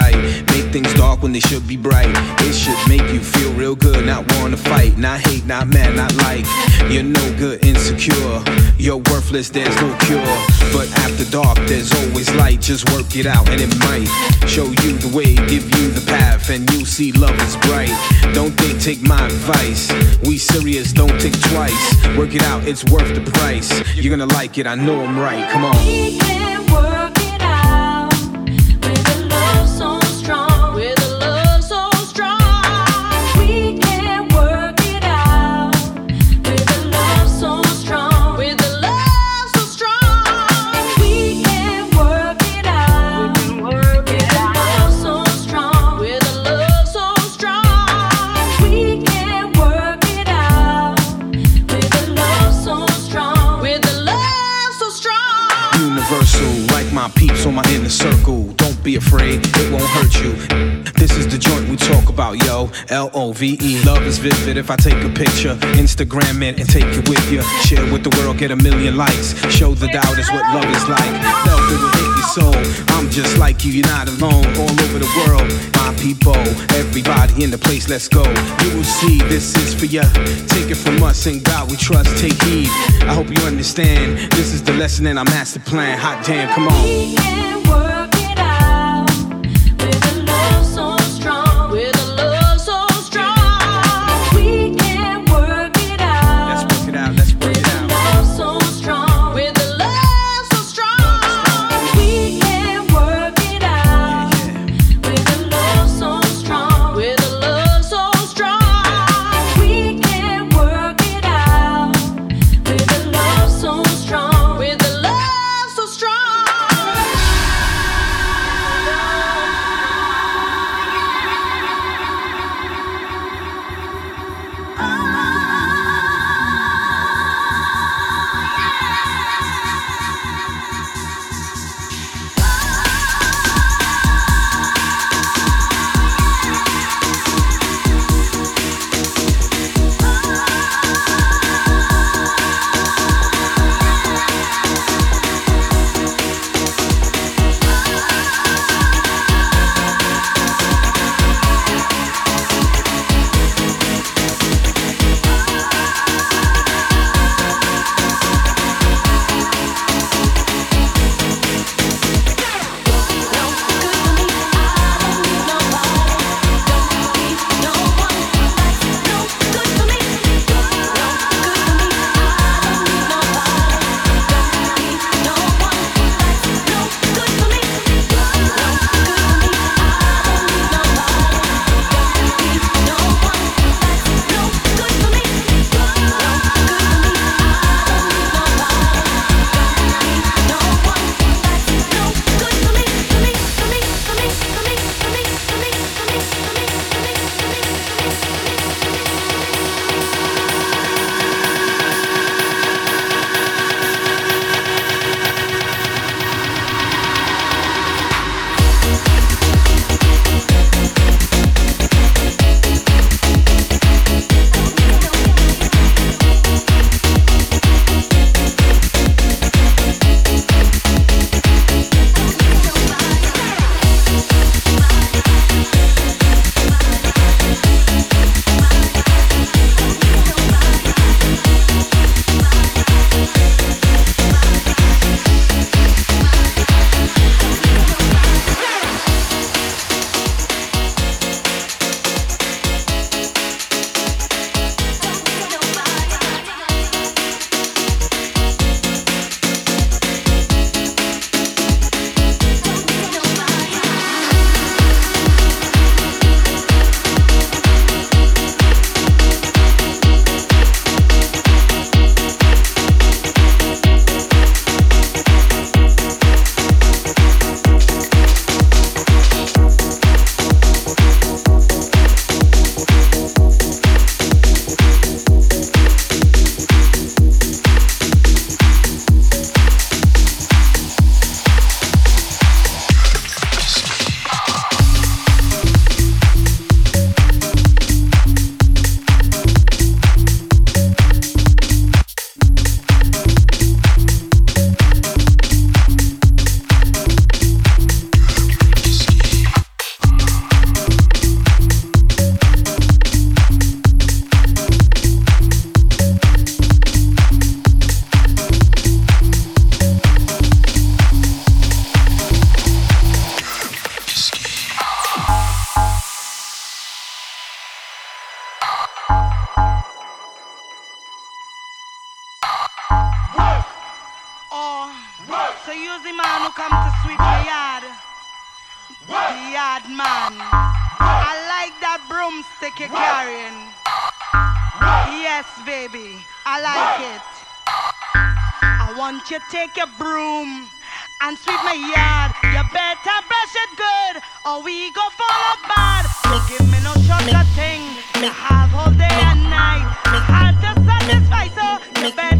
Right. Make things dark when they should be bright. It should make you feel real good, not wanna fight, not hate, not mad, not like. You're no good, insecure. You're worthless, there's no cure. But after dark, there's always light. Just work it out, and it might show you the way, give you the path, and you'll see love is bright. Don't think, take my advice. We serious, don't think twice. Work it out, it's worth the price. You're gonna like it, I know I'm right. Come on. Circle. Don't be afraid, it won't hurt you. This is the joint we talk about, yo. L O V E. Love is vivid if I take a picture, Instagram it and take it with you. Share with the world, get a million likes. Show the doubters what love is like. Love it will hit your soul. I'm just like you, you're not alone. All over the world, my people, everybody in the place, let's go. You will see this is for ya. Take it from us, in God we trust. Take heed. I hope you understand. This is the lesson in our master plan. Hot damn, come on. I like it. I want you to take your broom and sweep my yard. You better brush it good, or we go fall apart. Don't give me no sugar thing. Me have all day and night. Hard to satisfy, so you better.